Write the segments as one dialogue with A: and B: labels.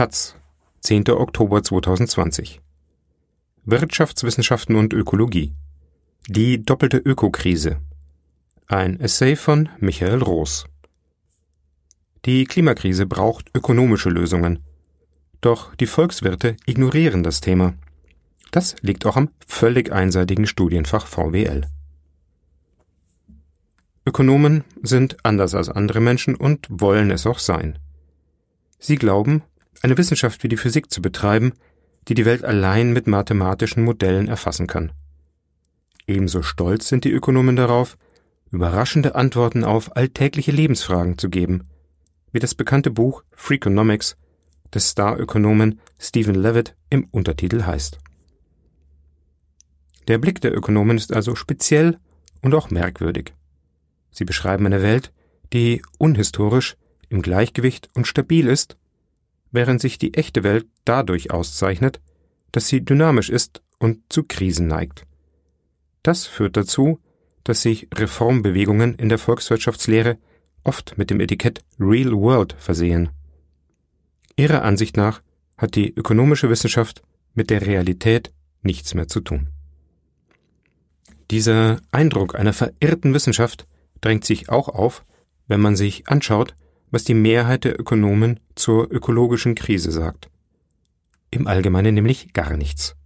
A: Taz, 10. Oktober 2020. Wirtschaftswissenschaften und Ökologie. Die doppelte Ökokrise. Ein Essay von Michael Roos. Die Klimakrise braucht ökonomische Lösungen. Doch die Volkswirte ignorieren das Thema. Das liegt auch am völlig einseitigen Studienfach VWL. Ökonomen sind anders als andere Menschen und wollen es auch sein. Sie glauben, eine Wissenschaft wie die Physik zu betreiben, die die Welt allein mit mathematischen Modellen erfassen kann. Ebenso stolz sind die Ökonomen darauf, überraschende Antworten auf alltägliche Lebensfragen zu geben, wie das bekannte Buch Freakonomics des Star-Ökonomen Stephen Levitt im Untertitel heißt. Der Blick der Ökonomen ist also speziell und auch merkwürdig. Sie beschreiben eine Welt, die unhistorisch, im Gleichgewicht und stabil ist, während sich die echte Welt dadurch auszeichnet, dass sie dynamisch ist und zu Krisen neigt. Das führt dazu, dass sich Reformbewegungen in der Volkswirtschaftslehre oft mit dem Etikett Real World versehen. Ihrer Ansicht nach hat die ökonomische Wissenschaft mit der Realität nichts mehr zu tun. Dieser Eindruck einer verirrten Wissenschaft drängt sich auch auf, wenn man sich anschaut, was die Mehrheit der Ökonomen zur ökologischen Krise sagt. Im Allgemeinen nämlich gar nichts.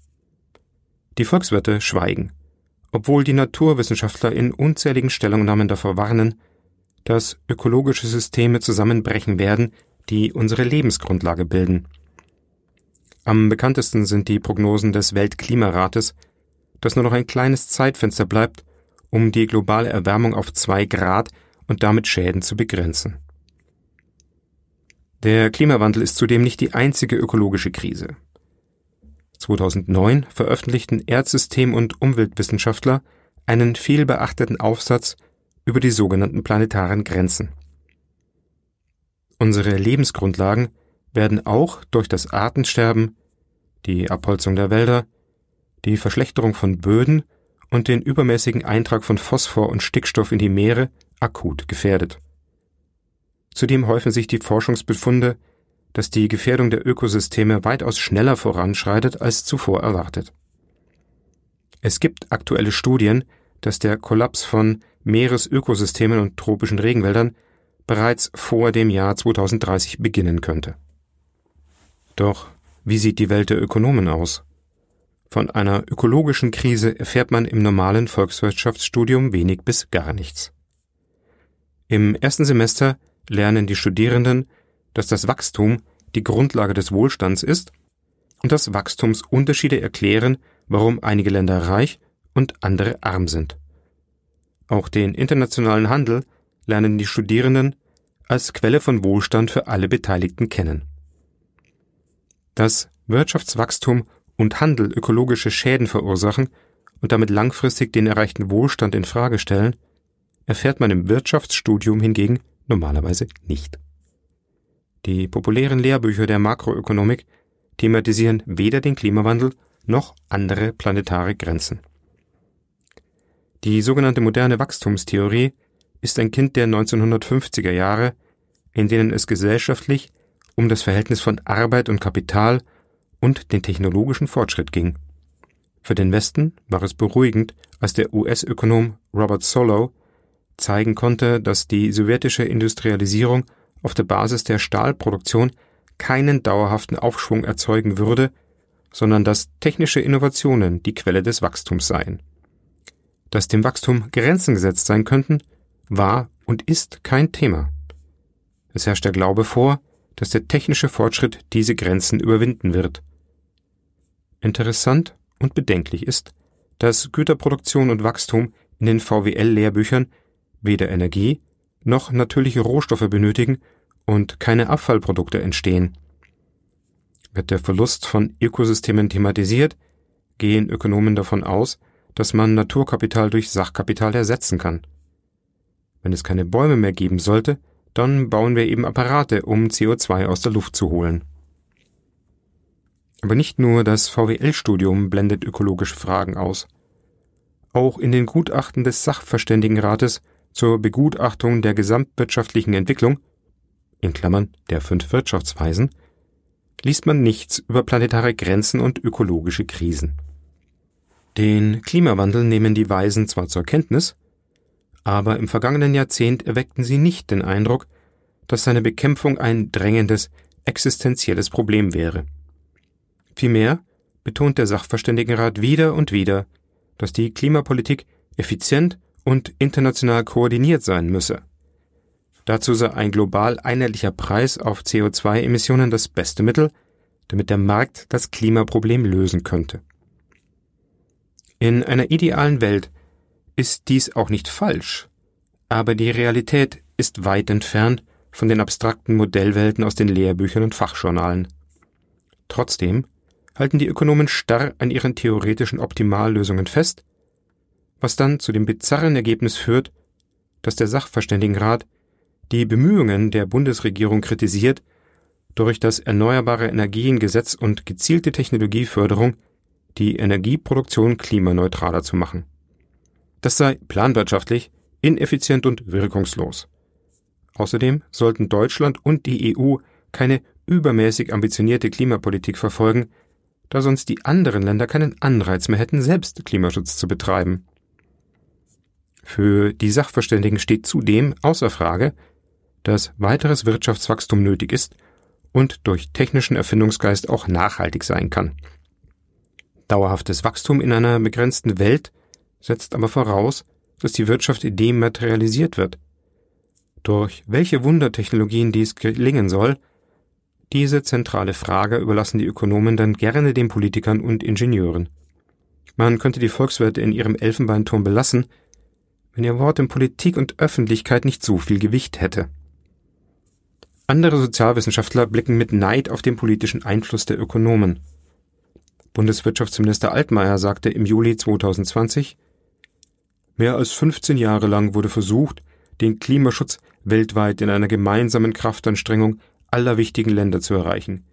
A: Die Volkswirte schweigen, obwohl die Naturwissenschaftler in unzähligen Stellungnahmen davor warnen, dass ökologische Systeme zusammenbrechen werden, die unsere Lebensgrundlage bilden. Am bekanntesten sind die Prognosen des Weltklimarates, dass nur noch ein kleines Zeitfenster bleibt, um die globale Erwärmung auf zwei Grad und damit Schäden zu begrenzen. Der Klimawandel ist zudem nicht die einzige ökologische Krise. 2009 veröffentlichten Erdsystem- und Umweltwissenschaftler einen vielbeachteten Aufsatz über die sogenannten planetaren Grenzen. Unsere Lebensgrundlagen werden auch durch das Artensterben, die Abholzung der Wälder, die Verschlechterung von Böden und den übermäßigen Eintrag von Phosphor und Stickstoff in die Meere akut gefährdet. Zudem häufen sich die Forschungsbefunde, dass die Gefährdung der Ökosysteme weitaus schneller voranschreitet als zuvor erwartet. Es gibt aktuelle Studien, dass der Kollaps von Meeresökosystemen und tropischen Regenwäldern bereits vor dem Jahr 2030 beginnen könnte. Doch wie sieht die Welt der Ökonomen aus? Von einer ökologischen Krise erfährt man im normalen Volkswirtschaftsstudium wenig bis gar nichts. Im ersten Semester lernen die Studierenden, dass das Wachstum die Grundlage des Wohlstands ist und dass Wachstumsunterschiede erklären, warum einige Länder reich und andere arm sind. Auch den internationalen Handel lernen die Studierenden als Quelle von Wohlstand für alle Beteiligten kennen. Dass Wirtschaftswachstum und Handel ökologische Schäden verursachen und damit langfristig den erreichten Wohlstand in Frage stellen, erfährt man im Wirtschaftsstudium hingegen normalerweise nicht. Die populären Lehrbücher der Makroökonomik thematisieren weder den Klimawandel noch andere planetare Grenzen. Die sogenannte moderne Wachstumstheorie ist ein Kind der 1950er Jahre, in denen es gesellschaftlich um das Verhältnis von Arbeit und Kapital und den technologischen Fortschritt ging. Für den Westen war es beruhigend, als der US-Ökonom Robert Solow zeigen konnte, dass die sowjetische Industrialisierung auf der Basis der Stahlproduktion keinen dauerhaften Aufschwung erzeugen würde, sondern dass technische Innovationen die Quelle des Wachstums seien. Dass dem Wachstum Grenzen gesetzt sein könnten, war und ist kein Thema. Es herrscht der Glaube vor, dass der technische Fortschritt diese Grenzen überwinden wird. Interessant und bedenklich ist, dass Güterproduktion und Wachstum in den VWL-Lehrbüchern weder Energie noch natürliche Rohstoffe benötigen und keine Abfallprodukte entstehen. Wird der Verlust von Ökosystemen thematisiert, gehen Ökonomen davon aus, dass man Naturkapital durch Sachkapital ersetzen kann. Wenn es keine Bäume mehr geben sollte, dann bauen wir eben Apparate, um CO2 aus der Luft zu holen. Aber nicht nur das VWL-Studium blendet ökologische Fragen aus. Auch in den Gutachten des Sachverständigenrates zur Begutachtung der gesamtwirtschaftlichen Entwicklung in Klammern der fünf Wirtschaftsweisen liest man nichts über planetare Grenzen und ökologische Krisen. Den Klimawandel nehmen die Weisen zwar zur Kenntnis, aber im vergangenen Jahrzehnt erweckten sie nicht den Eindruck, dass seine Bekämpfung ein drängendes, existenzielles Problem wäre. Vielmehr betont der Sachverständigenrat wieder und wieder, dass die Klimapolitik effizient und international koordiniert sein müsse. Dazu sei ein global einheitlicher Preis auf CO2-Emissionen das beste Mittel, damit der Markt das Klimaproblem lösen könnte. In einer idealen Welt ist dies auch nicht falsch, aber die Realität ist weit entfernt von den abstrakten Modellwelten aus den Lehrbüchern und Fachjournalen. Trotzdem halten die Ökonomen starr an ihren theoretischen Optimallösungen fest, was dann zu dem bizarren Ergebnis führt, dass der Sachverständigenrat die Bemühungen der Bundesregierung kritisiert, durch das Erneuerbare Energiengesetz und gezielte Technologieförderung die Energieproduktion klimaneutraler zu machen. Das sei planwirtschaftlich, ineffizient und wirkungslos. Außerdem sollten Deutschland und die EU keine übermäßig ambitionierte Klimapolitik verfolgen, da sonst die anderen Länder keinen Anreiz mehr hätten, selbst Klimaschutz zu betreiben. Für die Sachverständigen steht zudem außer Frage, dass weiteres Wirtschaftswachstum nötig ist und durch technischen Erfindungsgeist auch nachhaltig sein kann. Dauerhaftes Wachstum in einer begrenzten Welt setzt aber voraus, dass die Wirtschaft dematerialisiert wird. Durch welche Wundertechnologien dies gelingen soll, diese zentrale Frage überlassen die Ökonomen dann gerne den Politikern und Ingenieuren. Man könnte die Volkswirte in ihrem Elfenbeinturm belassen, wenn ihr Wort in Politik und Öffentlichkeit nicht so viel Gewicht hätte. Andere Sozialwissenschaftler blicken mit Neid auf den politischen Einfluss der Ökonomen. Bundeswirtschaftsminister Altmaier sagte im Juli 2020, Mehr als 15 Jahre lang wurde versucht, den Klimaschutz weltweit in einer gemeinsamen Kraftanstrengung aller wichtigen Länder zu erreichen.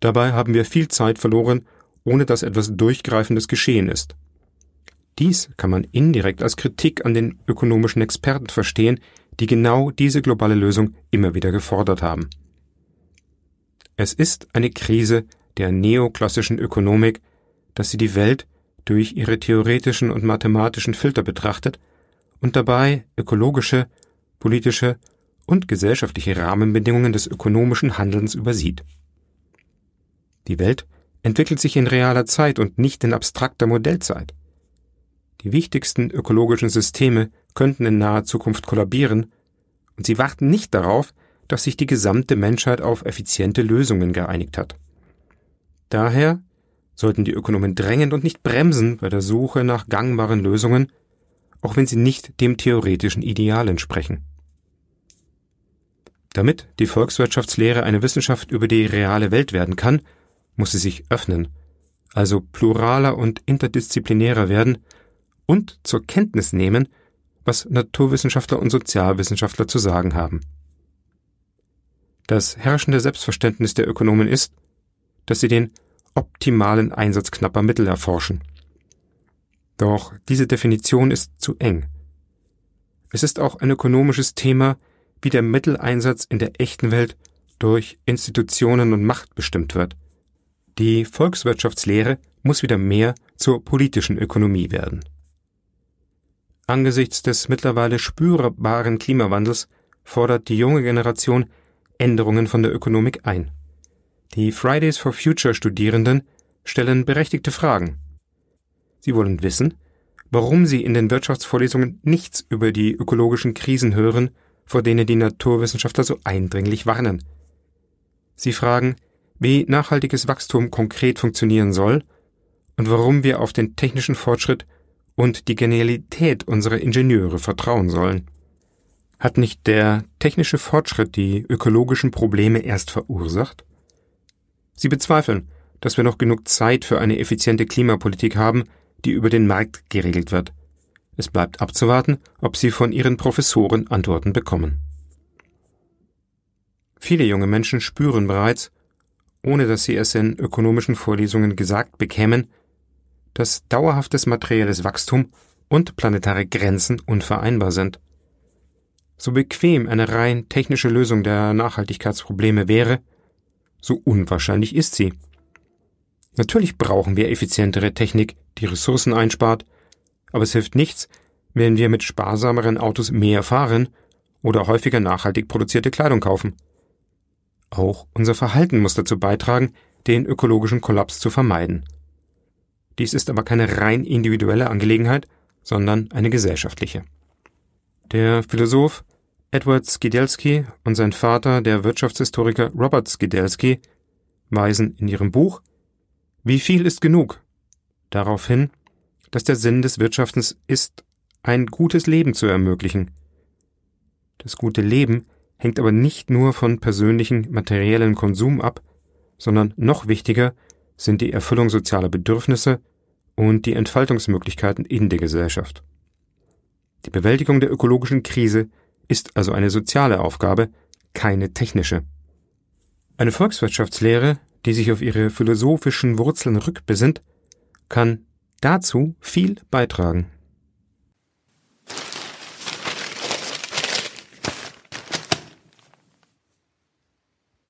A: Dabei haben wir viel Zeit verloren, ohne dass etwas Durchgreifendes geschehen ist. Dies kann man indirekt als Kritik an den ökonomischen Experten verstehen, die genau diese globale Lösung immer wieder gefordert haben. Es ist eine Krise der neoklassischen Ökonomik, dass sie die Welt durch ihre theoretischen und mathematischen Filter betrachtet und dabei ökologische, politische und gesellschaftliche Rahmenbedingungen des ökonomischen Handelns übersieht. Die Welt entwickelt sich in realer Zeit und nicht in abstrakter Modellzeit. Die wichtigsten ökologischen Systeme könnten in naher Zukunft kollabieren, und sie warten nicht darauf, dass sich die gesamte Menschheit auf effiziente Lösungen geeinigt hat. Daher sollten die Ökonomen drängend und nicht bremsen bei der Suche nach gangbaren Lösungen, auch wenn sie nicht dem theoretischen Ideal entsprechen. Damit die Volkswirtschaftslehre eine Wissenschaft über die reale Welt werden kann, muss sie sich öffnen, also pluraler und interdisziplinärer werden und zur Kenntnis nehmen, was Naturwissenschaftler und Sozialwissenschaftler zu sagen haben. Das herrschende Selbstverständnis der Ökonomen ist, dass sie den optimalen Einsatz knapper Mittel erforschen. Doch diese Definition ist zu eng. Es ist auch ein ökonomisches Thema, wie der Mitteleinsatz in der echten Welt durch Institutionen und Macht bestimmt wird. Die Volkswirtschaftslehre muss wieder mehr zur politischen Ökonomie werden. Angesichts des mittlerweile spürbaren Klimawandels fordert die junge Generation Änderungen von der Ökonomik ein. Die Fridays for Future Studierenden stellen berechtigte Fragen. Sie wollen wissen, warum sie in den Wirtschaftsvorlesungen nichts über die ökologischen Krisen hören, vor denen die Naturwissenschaftler so eindringlich warnen. Sie fragen, wie nachhaltiges Wachstum konkret funktionieren soll und warum wir auf den technischen Fortschritt und die Genialität unserer Ingenieure vertrauen sollen. Hat nicht der technische Fortschritt die ökologischen Probleme erst verursacht? Sie bezweifeln, dass wir noch genug Zeit für eine effiziente Klimapolitik haben, die über den Markt geregelt wird. Es bleibt abzuwarten, ob sie von ihren Professoren Antworten bekommen. Viele junge Menschen spüren bereits, ohne dass sie es in ökonomischen Vorlesungen gesagt bekämen, dass dauerhaftes materielles Wachstum und planetare Grenzen unvereinbar sind. So bequem eine rein technische Lösung der Nachhaltigkeitsprobleme wäre, so unwahrscheinlich ist sie. Natürlich brauchen wir effizientere Technik, die Ressourcen einspart, aber es hilft nichts, wenn wir mit sparsameren Autos mehr fahren oder häufiger nachhaltig produzierte Kleidung kaufen. Auch unser Verhalten muss dazu beitragen, den ökologischen Kollaps zu vermeiden. Dies ist aber keine rein individuelle Angelegenheit, sondern eine gesellschaftliche. Der Philosoph Edward Skidelski und sein Vater, der Wirtschaftshistoriker Robert Skidelski, weisen in ihrem Buch Wie viel ist genug? darauf hin, dass der Sinn des Wirtschaftens ist, ein gutes Leben zu ermöglichen. Das gute Leben hängt aber nicht nur von persönlichen materiellen Konsum ab, sondern noch wichtiger sind die Erfüllung sozialer Bedürfnisse und die Entfaltungsmöglichkeiten in der Gesellschaft. Die Bewältigung der ökologischen Krise ist also eine soziale Aufgabe, keine technische. Eine Volkswirtschaftslehre, die sich auf ihre philosophischen Wurzeln rückbesinnt, kann dazu viel beitragen.